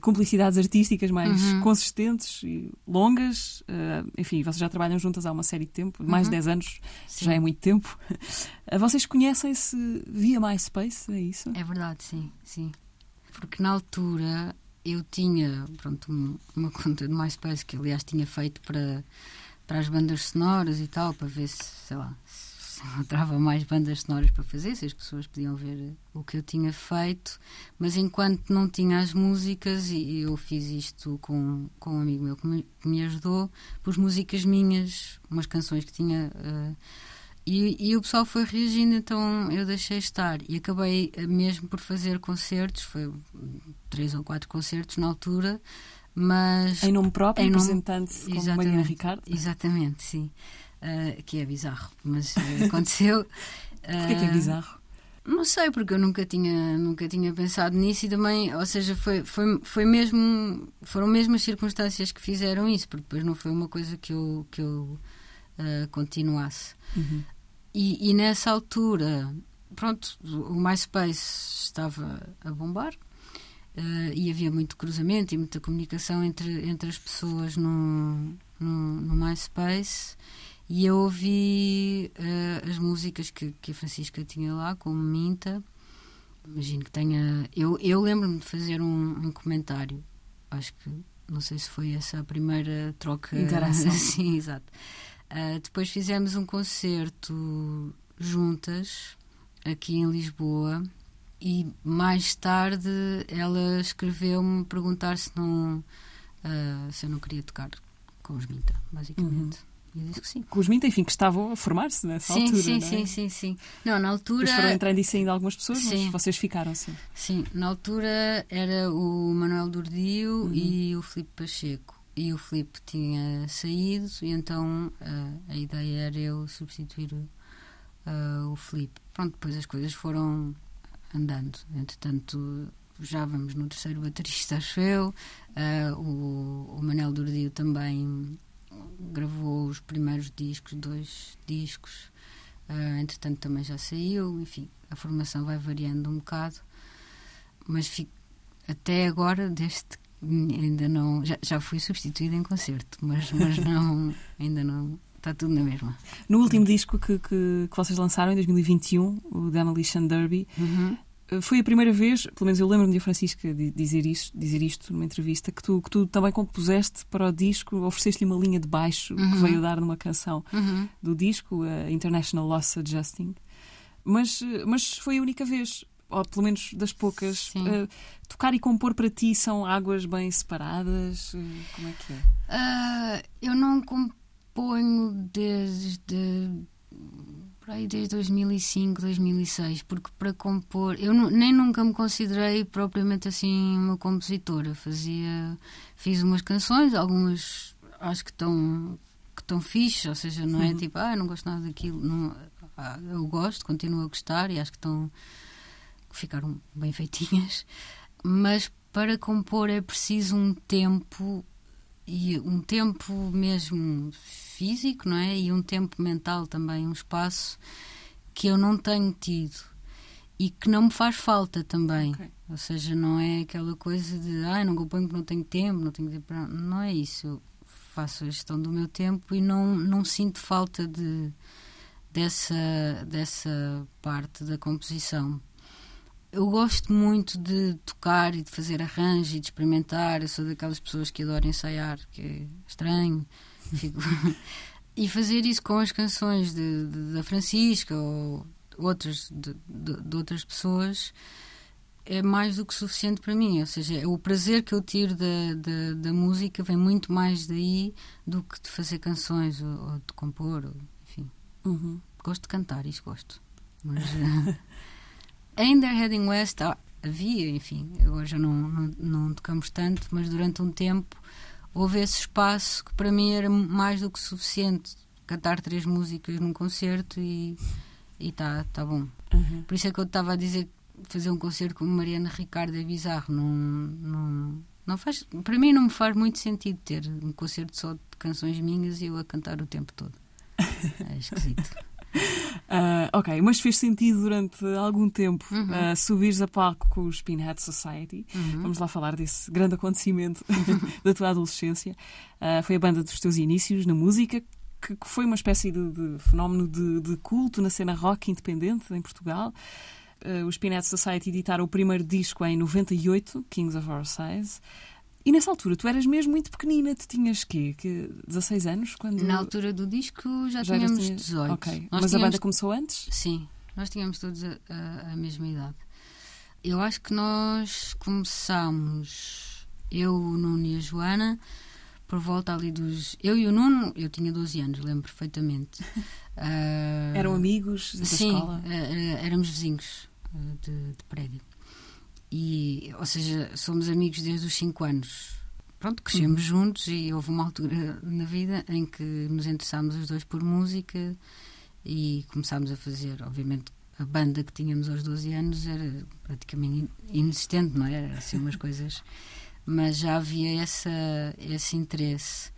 cumplicidades artísticas mais Uhum. consistentes e longas. Ah, enfim, vocês já trabalham juntas há uma série de tempo, mais de 10 anos, Sim. já é muito tempo. Vocês conhecem-se via MySpace, é isso? É verdade, sim, sim. Porque na altura eu tinha pronto, um- uma conta de MySpace que aliás tinha feito para, para as bandas sonoras e tal, para ver se, sei lá, se encontrava mais bandas sonoras para fazer, se as pessoas podiam ver o que eu tinha feito, mas enquanto não tinha as músicas, e eu fiz isto com, com um amigo meu que me, que me ajudou, pus músicas minhas, umas canções que tinha. eh, e, e o pessoal foi reagindo, então eu deixei estar. E acabei eh, mesmo por fazer concertos, foi três ou quatro concertos na altura, mas. Em nome próprio, Em nome- representante como. Mariana Ricardo. Exatamente, sim. Ah, que é bizarro, mas eh, aconteceu. Porquê que é bizarro? Não sei, porque eu nunca tinha, nunca tinha pensado nisso e também, ou seja, foi, foi, foi mesmo, foram mesmo as circunstâncias que fizeram isso, porque depois não foi uma coisa que eu, que eu ah, continuasse. Uhum. E, e nessa altura, pronto, o MySpace estava a bombar eh, e havia muito cruzamento e muita comunicação entre, entre as pessoas no, no, no MySpace. E eu ouvi eh, as músicas que, que a Francisca tinha lá, como Minta. Imagino que tenha. Eu, eu lembro-me de fazer um, um comentário. Acho que. Não sei se foi essa a primeira troca. Interação. Sim, exato. Ah, depois fizemos um concerto juntas aqui em Lisboa e mais tarde ela escreveu-me perguntar se não ah, se eu não queria tocar com os Minta, basicamente. E eu disse que sim. Com os Minta, enfim, que estavam a formar-se nessa Sim, altura. sim, é? sim, sim, sim. Não, na altura. Depois foram entrando e saindo algumas pessoas, Sim. mas vocês ficaram, sim. Sim, na altura era o Manuel Durdio e o Filipe Pacheco. E o Filipe tinha saído, e então ah, a ideia era eu substituir ah, o Filipe. Pronto, depois as coisas foram andando. Entretanto, já vamos no terceiro baterista, acho eu. Ah, o, o Manel Durdio também gravou os primeiros discos, dois discos. Entretanto, também já saiu. Enfim, a formação vai variando um bocado. Mas fico, até agora, desde ainda não. Já, já fui substituída em concerto, mas, mas não. Ainda não. Está tudo na mesma. No último disco que, que, que vocês lançaram, em 2021, o Demolition Derby, Uhum. eh, foi a primeira vez, pelo menos eu lembro-me de Francisca di- dizer isto, dizer isto numa entrevista, que tu, que tu também compuseste para o disco, ofereceste-lhe uma linha de baixo que Uhum. veio dar numa canção Uhum. do disco, a International Loss Adjusting. Mas, eh, mas foi a única vez, ou pelo menos das poucas. Eh, tocar e compor para ti são águas bem separadas? Eh, Como é que é? Ah, eu não componho desde. por aí desde 2005, 2006, porque para compor. Eu nem nunca me considerei propriamente assim uma compositora. Fazia. Fiz umas canções, algumas acho que estão. que estão fixe, ou seja, não é tipo, ah, não gosto nada daquilo. Não, ah, eu gosto, continuo a gostar e acho que estão. Que ficaram bem feitinhas. Mas para compor é preciso um tempo e um tempo mesmo físico, não é? E um tempo mental também, um espaço que eu não tenho tido e que não me faz falta também. Ok. Ou seja, não é aquela coisa de ai, não componho porque não tenho tempo, não tenho tempo para... Não é isso. Eu faço a gestão do meu tempo e não, não sinto falta de, dessa, dessa parte da composição. Eu gosto muito de tocar e de fazer arranjo e de experimentar. Eu sou daquelas pessoas que adoram ensaiar, que é estranho. Fico- e fazer isso com as canções de, de- da Francisca ou outras de, de- outras pessoas é mais do que suficiente para mim. Ou seja, o prazer que eu tiro da, da, da música vem muito mais daí do que de fazer canções ou, ou de compor. Ou, enfim, Uhum. gosto de cantar, isso gosto. Mas eh, ainda Heading West ah, havia, enfim, agora já não, não, não tocamos tanto, mas durante um tempo houve esse espaço que para mim era mais do que suficiente. Cantar três músicas num concerto e está tá bom. Uhum. Por isso é que eu estava a dizer que fazer um concerto com Mariana Ricardo é bizarro. Não, não, não faz, para mim não me faz muito sentido ter um concerto só de canções minhas e eu a cantar o tempo todo. É esquisito. Ah, ok, mas fez sentido durante algum tempo Uhum. ah, subires a palco com os Pinhead Society. Uhum. Vamos lá falar desse grande acontecimento da tua adolescência. Ah, foi a banda dos teus inícios na música, que, que foi uma espécie de, de fenómeno de, de culto na cena rock independente em Portugal. Ah, os Pinhead Society editaram o primeiro disco em 98, Kings of Our Size. E nessa altura tu eras mesmo muito pequenina, tu tinhas quê? Que 16 anos? Quando... Na altura do disco já, Já tínhamos tinha- 18. Ok, Nós mas a tínhamos- banda começou antes? Sim, nós tínhamos todos a, a- a mesma idade. Eu acho que nós começámos, eu, o Nuno e a Joana, por volta ali dos. Eu e o Nuno, eu tinha 12 anos, lembro perfeitamente. Ah, Eram amigos da Sim, escola? eh, éramos vizinhos eh, de, de prédio. E, ou seja, somos amigos desde os 5 anos. Pronto, crescemos juntos e houve uma altura na vida em que nos interessámos os dois por música e começámos a fazer, obviamente, a banda que tínhamos aos 12 anos era praticamente inexistente, não é? Era assim umas coisas. Mas já havia essa, esse interesse.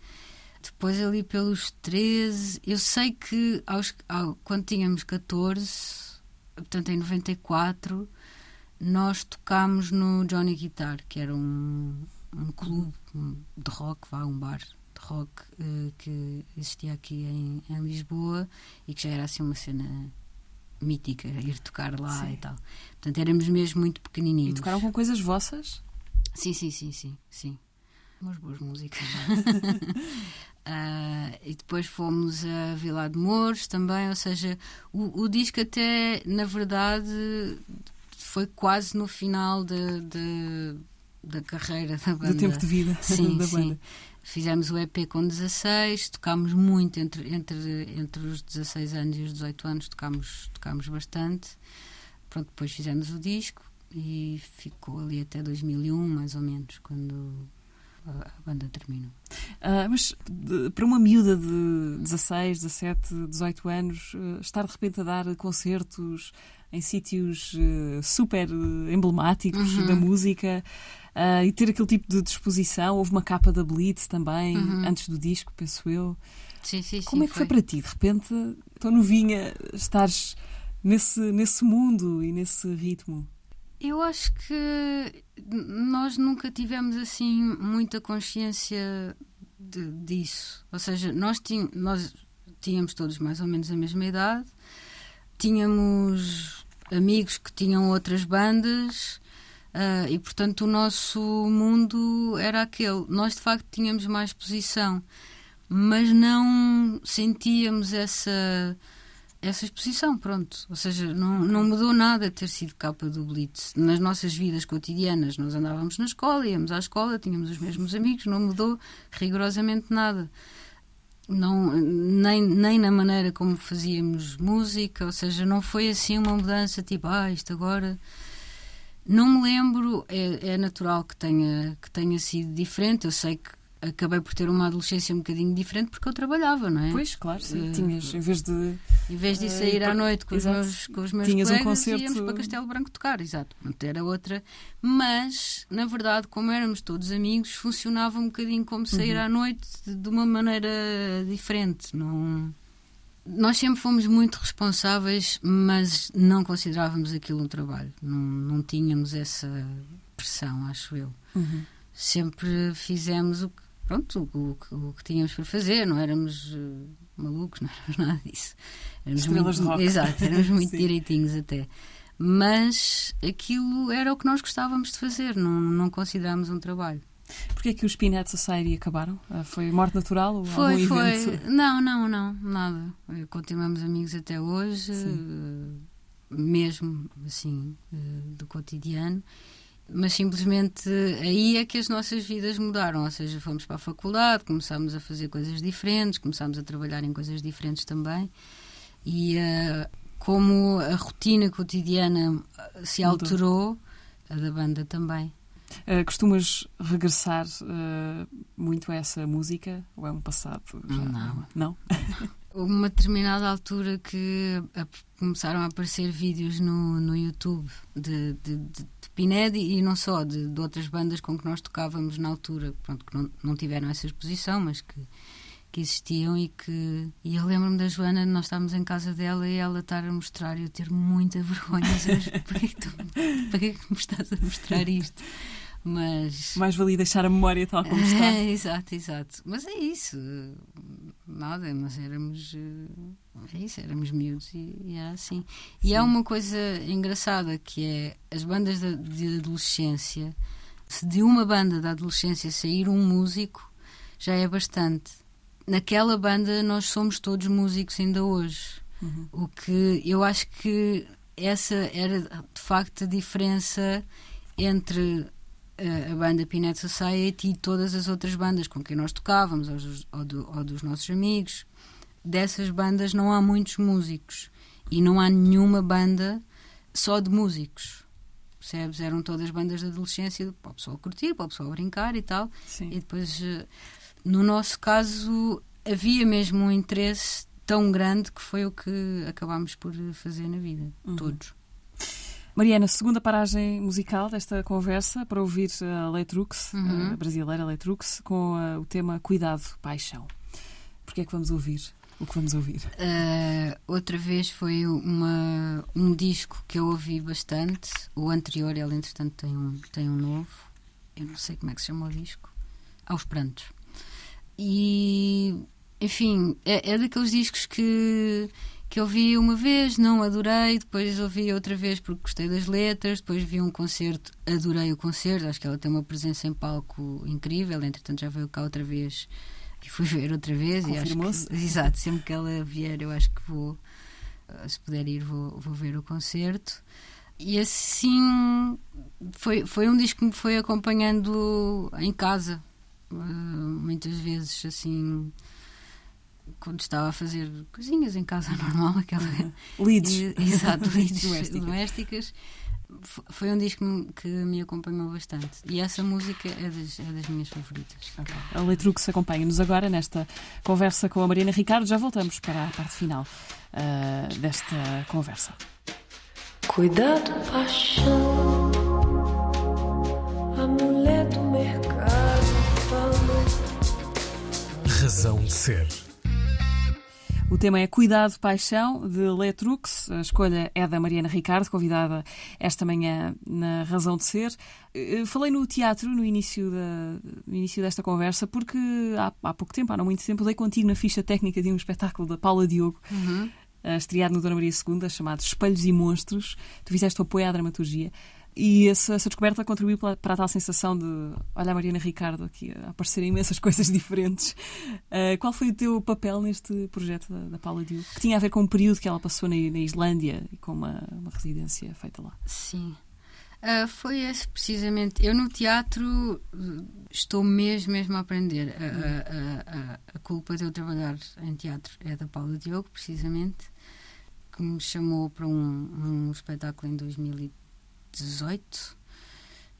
Depois, ali pelos 13, eu sei que aos, ao- quando tínhamos 14, portanto em 94, nós tocámos no Johnny Guitar, que era um, um clube de rock, vá, um bar de rock eh, que existia aqui em, em Lisboa e que já era assim uma cena mítica, ir tocar lá Sim. e tal. Portanto, éramos mesmo muito E pequenininhos. tocaram com coisas vossas? Sim, sim, sim, sim, sim. Umas boas músicas. Ah, e depois fomos a Vila de Mouros também, ou seja, o, o disco até, na verdade, foi quase no final de, de- da carreira da banda. Do tempo de vida Sim, da sim. banda. Fizemos o EP com 16, tocámos muito entre, entre, entre os 16 anos e os 18 anos, tocámos, tocámos bastante. Pronto, depois fizemos o disco e ficou ali até 2001, mais ou menos, quando a, banda terminou. Ah, mas de- para uma miúda de 16, 17, 18 anos, eh, estar de repente a dar concertos em sítios eh, super eh, emblemáticos Uhum. da música ah, e ter aquele tipo de disposição, houve uma capa da Blitz também, Uhum. antes do disco, penso eu. Sim, sim, Como sim, é que foi para ti? De repente, tão novinha, estares nesse, nesse mundo e nesse ritmo? Eu acho que nós nunca tivemos assim muita consciência de- disso. Ou seja, nós, tin- nós tínhamos todos mais ou menos a mesma idade, tínhamos amigos que tinham outras bandas. ah, e portanto o nosso mundo era aquele. Nós de facto tínhamos mais exposição, mas não sentíamos essa essa exposição, pronto. Ou seja, não, não mudou nada ter sido capa do Blitz. Nas nossas vidas cotidianas, nós andávamos na escola, íamos à escola, tínhamos os mesmos amigos, não mudou rigorosamente nada. Não, nem, nem na maneira como fazíamos música, ou seja, não foi assim uma mudança tipo, ah, isto agora. Não me lembro, é, é natural que tenha, que tenha sido diferente. Eu sei que acabei por ter uma adolescência um bocadinho diferente porque eu trabalhava, não é? Pois, claro, sim. Eh, Tinhas, em vez de. Em vez de Eh, sair e à noite com os, exato. meus, com os meus Tinhas um colegas, concerto- íamos para Castelo Branco tocar, exato. Era outra. Mas, na verdade, como éramos todos amigos, funcionava um bocadinho como sair Uhum. à noite de, de uma maneira diferente. Não... Nós sempre fomos muito responsáveis, mas não considerávamos aquilo um trabalho. Não, não tínhamos essa pressão, acho eu Uhum. sempre fizemos o que, pronto, o, que- o que tínhamos para fazer, não éramos eh, malucos, não éramos nada disso. Éramos Estrelas muito. Exato, éramos muito direitinhos até. Mas aquilo era o que nós gostávamos de fazer, não, não considerámos um trabalho. Porquê é que os Peanut Society acabaram? Ah, Foi morte natural ou Foi, algum foi. evento? Não, não, não, nada. Eh, Continuamos amigos até hoje, eh, mesmo assim, do cotidiano. Mas simplesmente aí é que as nossas vidas mudaram. Ou seja, fomos para a faculdade, começámos a fazer coisas diferentes, começámos a trabalhar em coisas diferentes também. E eh, como a rotina cotidiana eh, se Mudou. alterou, a da banda também. Ah, costumas regressar ah, muito a essa música? Ou é um passado? já? Não. Não? Houve uma determinada altura que a- começaram a aparecer vídeos no, no YouTube de, de, de, de Pinedi e não só, de, de outras bandas com que nós tocávamos na altura, pronto, que não, não tiveram essa exposição, mas que, que existiam e que. E eu lembro-me da Joana, nós estávamos em casa dela e ela estar a mostrar e eu ter muita vergonha. Para que, é para que me estás a mostrar isto? Mas. Mais valia deixar a memória tal como está. É, exato, exato. Mas é isso. Nada, mas éramos. eh, É isso, éramos miúdos e, e era assim. E há uma coisa engraçada que é as bandas de, de adolescência. Se de uma banda da adolescência sair um músico, já é bastante. Naquela banda nós somos todos músicos ainda hoje. Uhum. O que eu acho que essa era de facto a diferença entre a banda Pinet Society e todas as outras bandas com quem nós tocávamos, ou, dos- ou do- ou dos nossos amigos. Dessas bandas não há muitos músicos e não há nenhuma banda só de músicos. Percebes? Eram todas bandas de adolescência para o pessoal curtir, para o pessoal brincar e tal. Sim. E depois, eh, no nosso caso, havia mesmo um interesse tão grande que foi o que acabámos por fazer na vida, Uhum. todos. Mariana, segunda paragem musical desta conversa para ouvir a Letrux, Uhum. a brasileira Letrux, com ah, o tema Cuidado, Paixão. Porquê é que vamos ouvir o que vamos ouvir? Eh, outra vez foi uma, um disco que eu ouvi bastante. O anterior, ele entretanto tem um, tem um novo. Eu não sei como é que se chama o disco. Aos Prantos. E, enfim, é, é daqueles discos que, que eu vi uma vez, não adorei, depois ouvi outra vez porque gostei das letras, depois vi um concerto, adorei o concerto, acho que ela tem uma presença em palco incrível, entretanto já veio cá outra vez e fui ver outra vez e acho Confirmou-se. que, exato, sempre que ela vier eu acho que vou, eh, se puder ir, vou, vou ver o concerto. e assim foi, foi um disco que me foi acompanhando em casa, uh, muitas vezes, assim, quando estava a fazer coisinhas em casa normal, aquela. Leads. Exato, leads Domésticas. domésticas. Foi um disco que me acompanhou bastante. E essa música é das, é das minhas favoritas. A Letrux acompanha-nos agora nesta conversa com a Mariana Ricardo. Já voltamos para a parte final ah, desta conversa. Cuidado, paixão. A mulher do mercado falou. Razão de ser. O tema é Cuidado, Paixão, de Letrux. A escolha é da Mariana Ricardo, convidada esta manhã na Razão de Ser. Eh, Falei no teatro no início, da, no início desta conversa, porque há, há pouco tempo, há não muito tempo, dei contigo na ficha técnica de um espetáculo da Paula Diogo, eh, estreado no Dona Maria II, chamado Espelhos e Monstros. Tu fizeste o apoio à dramaturgia. E essa, essa descoberta contribuiu para, para a tal sensação de olha a Mariana Ricardo aqui a aparecerem imensas coisas diferentes. Uh, qual foi o teu papel neste projeto da, da Paula Diogo? Que tinha a ver com um período que ela passou na, na Islândia e com uma, uma residência feita lá. Sim. Ah, foi esse precisamente. Eu no teatro estou mesmo, mesmo a aprender. A, a- a- a culpa de eu trabalhar em teatro é da Paula Diogo, precisamente, que me chamou para um, um espetáculo em 2018,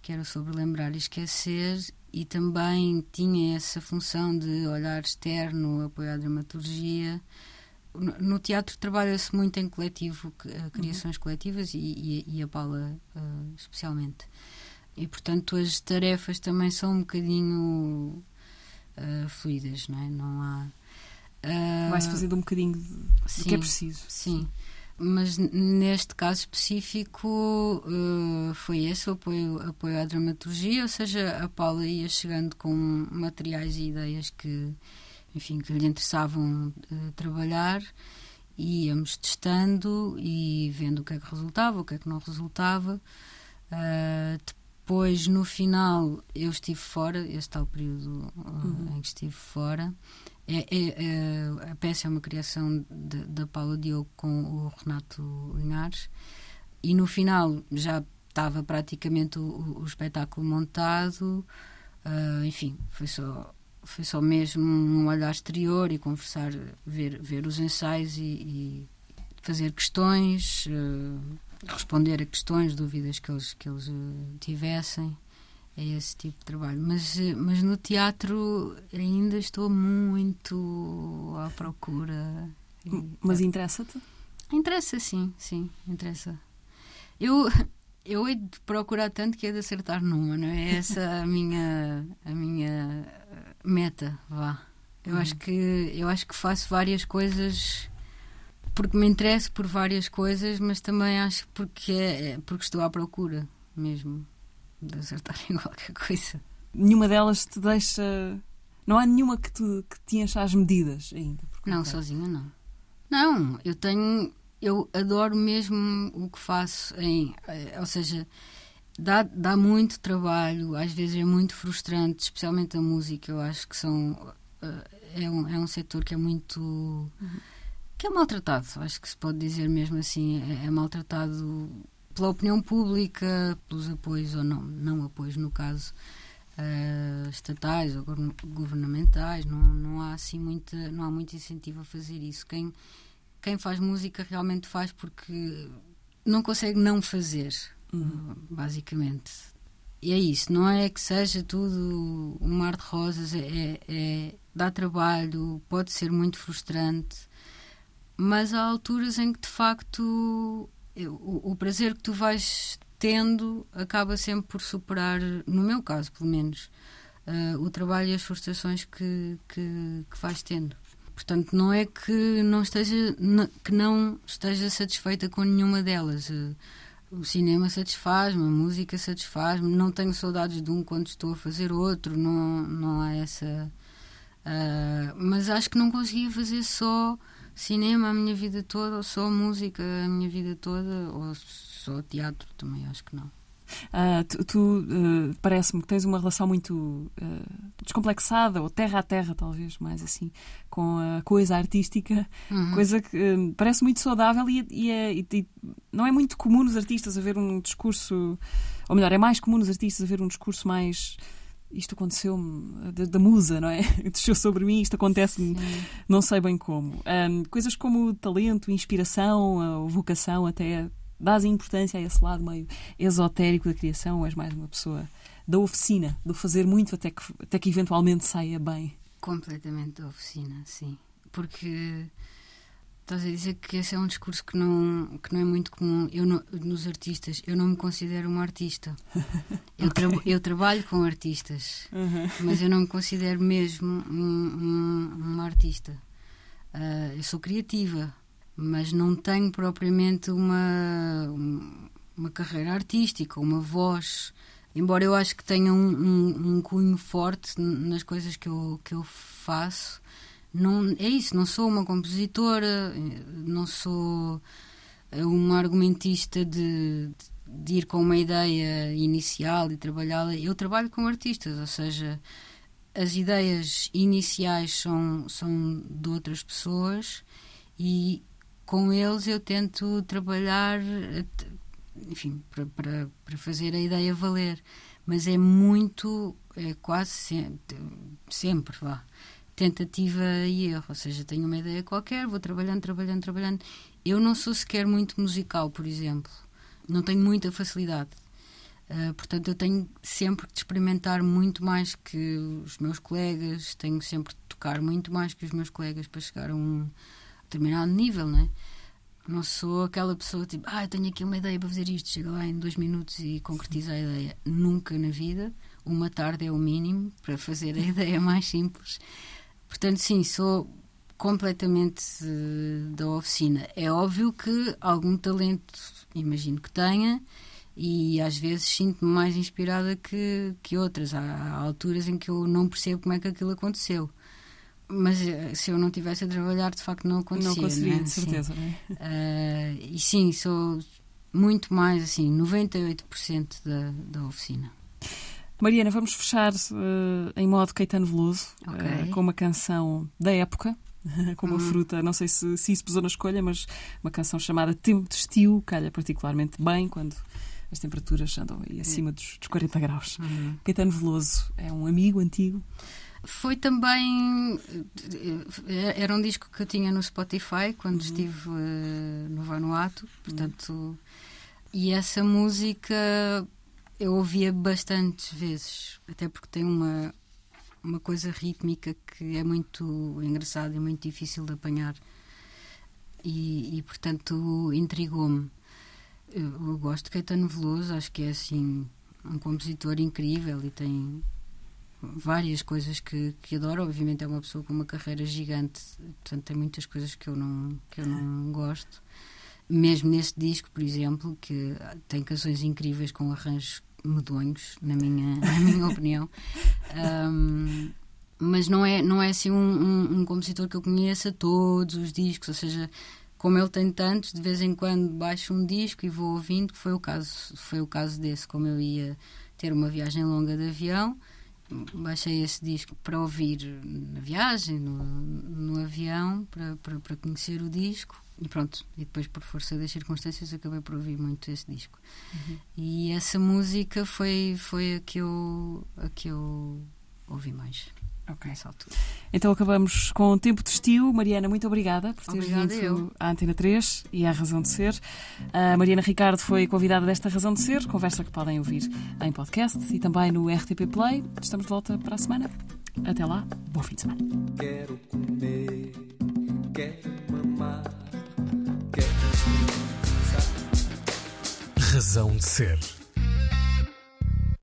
que era sobre lembrar e esquecer, e também tinha essa função de olhar externo, apoiar a dramaturgia. No, no teatro trabalha-se muito em coletivo, eh, criações coletivas e, e- e a Paula eh, especialmente. E portanto as tarefas também são um bocadinho eh, fluidas, não é? Não há. eh, Vai-se fazendo um bocadinho do que é sim, preciso. Sim. Mas neste caso específico eh, foi esse o apoio, apoio à dramaturgia, ou seja, a Paula ia chegando com materiais e ideias que, enfim, que lhe interessavam eh, trabalhar e íamos testando e vendo o que é que resultava, o que é que não resultava. Eh, depois, no final, eu estive fora, esse tal período eh, em que estive fora. É, é- é- a peça é uma criação da Paula Diogo com o Renato Linhares e no final já estava praticamente o, o- espetáculo montado ah, enfim, foi só foi só mesmo um olhar exterior e conversar, ver, ver os ensaios e, e fazer questões, ah, responder a questões, dúvidas que eles, que eles ah, tivessem. É esse tipo de trabalho. Mas, eh, mas no teatro ainda estou muito à procura. Mas interessa-te? Interessa, sim, sim, interessa. Eu, eu hei de procurar tanto que hei de acertar numa, não é? Essa a minha, a minha eh, meta, vá. Eu acho que eu acho que faço várias coisas porque me interesso por várias coisas, mas também acho porque é, é porque estou à procura mesmo de acertar em qualquer coisa. Nenhuma delas te deixa. Não há nenhuma que, tu, que te encha as medidas ainda. Não, sozinha não. Não, eu tenho. Eu adoro mesmo o que faço. Em, eh, ou seja, dá, dá muito trabalho, às vezes é muito frustrante, especialmente a música. Eu acho que são. eh, É um, é um setor que é muito. que é maltratado, acho que se pode dizer mesmo assim. É, é maltratado pela opinião pública, pelos apoios ou não, não apoios no caso. eh, estatais ou govern- governamentais não, não há assim muita não há muito incentivo a fazer isso quem quem faz música realmente faz porque não consegue não fazer basicamente e é isso não é que seja tudo um mar de rosas é, é- é- dá trabalho pode ser muito frustrante mas há alturas em que de facto o, o prazer que tu vais tendo acaba sempre por superar, no meu caso pelo menos, eh, o trabalho e as frustrações que, que, que vais tendo. Portanto, não é que não esteja que não esteja satisfeita com nenhuma delas. Eh, O cinema satisfaz-me, a música satisfaz-me, não tenho saudades de um quando estou a fazer outro, não, não há essa. ah, mas acho que não conseguia fazer só cinema a minha vida toda, ou só música a minha vida toda, ou só teatro também, acho que não. Ah, tu, tu, eh, parece-me que tens uma relação muito eh, descomplexada, ou terra a terra, talvez, mais assim, com a coisa artística, coisa que eh, parece muito saudável e, e é- e não é muito comum nos artistas haver um discurso, ou melhor, é mais comum nos artistas haver um discurso mais. Isto aconteceu-me, da, musa, não é? Desceu sobre mim, isto acontece-me, não sei bem como. Ahm, coisas como talento, inspiração, vocação, até dás importância a esse lado meio esotérico da criação, ou és mais uma pessoa da oficina, do fazer muito até que, até que eventualmente saia bem. Completamente da oficina, sim. Porque estás a dizer que esse é um discurso que não, que não é muito comum eu não- nos artistas. Eu não me considero uma artista. Eu, tra- eu trabalho com artistas, mas eu não me considero mesmo um- um- uma artista. Ah, eu sou criativa, mas não tenho propriamente uma, um- uma carreira artística, uma voz. Embora eu acho que tenha um, um- cunho forte nas coisas que eu, que eu faço, não, é isso, não sou uma compositora, não sou uma argumentista de, de ir com uma ideia inicial e trabalhá-la. Eu trabalho com artistas, ou seja, as ideias iniciais são, são de outras pessoas e com eles eu tento trabalhar, enfim, para, para, para fazer a ideia valer. Mas é muito, é quase sempre, sempre vá, tentativa e erro. Ou seja, tenho uma ideia qualquer, vou trabalhando, trabalhando, trabalhando. Eu não sou sequer muito musical, por exemplo. Não tenho muita facilidade. Uh, portanto, eu tenho sempre de experimentar muito mais que os meus colegas, tenho sempre de tocar muito mais que os meus colegas para chegar a um determinado nível, não é? Não sou aquela pessoa tipo, ah, eu tenho aqui uma ideia para fazer isto, chega lá em dois minutos e concretiza a ideia. Nunca na vida. Uma tarde é o mínimo para fazer a ideia mais simples. Portanto, sim, sou completamente uh, da oficina. É óbvio que algum talento, imagino que tenha, e às vezes sinto-me mais inspirada que, que outras. Há, há alturas em que eu não percebo como é que aquilo aconteceu. Mas eh, se eu não tivesse a trabalhar, de facto não acontecia. não conseguiria, né? de Sim. certeza. não é? Eh, e sim, sou muito mais, assim, 98% da, da oficina. Mariana, vamos fechar eh, em modo Caetano Veloso, eh, com uma canção da época, com uma fruta, não sei se, se isso pesou na escolha, mas uma canção chamada Tempo de Estio, calha particularmente bem quando as temperaturas andam aí acima dos, dos 40 graus. Caetano Veloso é um amigo antigo. Foi também. eh, Era um disco que eu tinha no Spotify quando estive eh, no Vanuatu, portanto. E essa música eu ouvia bastantes vezes, até porque tem uma, uma coisa rítmica que é muito engraçada e muito difícil de apanhar. E, e, portanto, intrigou-me. Eu, eu gosto de Caetano Veloso, acho que é assim um compositor incrível e tem várias coisas que, que adoro. Obviamente é uma pessoa com uma carreira gigante, portanto tem muitas coisas que eu não, que eu não gosto. Mesmo neste disco, por exemplo, que tem canções incríveis com arranjos medonhos, na minha, na minha opinião. Um, mas não é, não é assim um, um, um compositor que eu conheça todos os discos, ou seja, como ele tem tantos, de vez em quando baixo um disco e vou ouvindo, que foi o caso, foi o caso desse, como eu ia ter uma viagem longa de avião, baixei esse disco para ouvir na viagem, no, no avião, para, para, para conhecer o disco. E pronto, e depois por força das circunstâncias acabei por ouvir muito esse disco. Uhum. E essa música foi, foi a, que eu, a que eu ouvi mais Ok. nessa altura. Então acabamos com o Tempo de Estio. Mariana, muito obrigada por teres Obrigada vindo eu. à Antena 3 e à Razão de Ser. A Mariana Ricardo foi convidada desta Razão de Ser, conversa que podem ouvir em podcast e também no RTP Play. Estamos de volta para a semana. Até lá, bom fim de semana. Quero comer, quero mamar, Razão de Ser.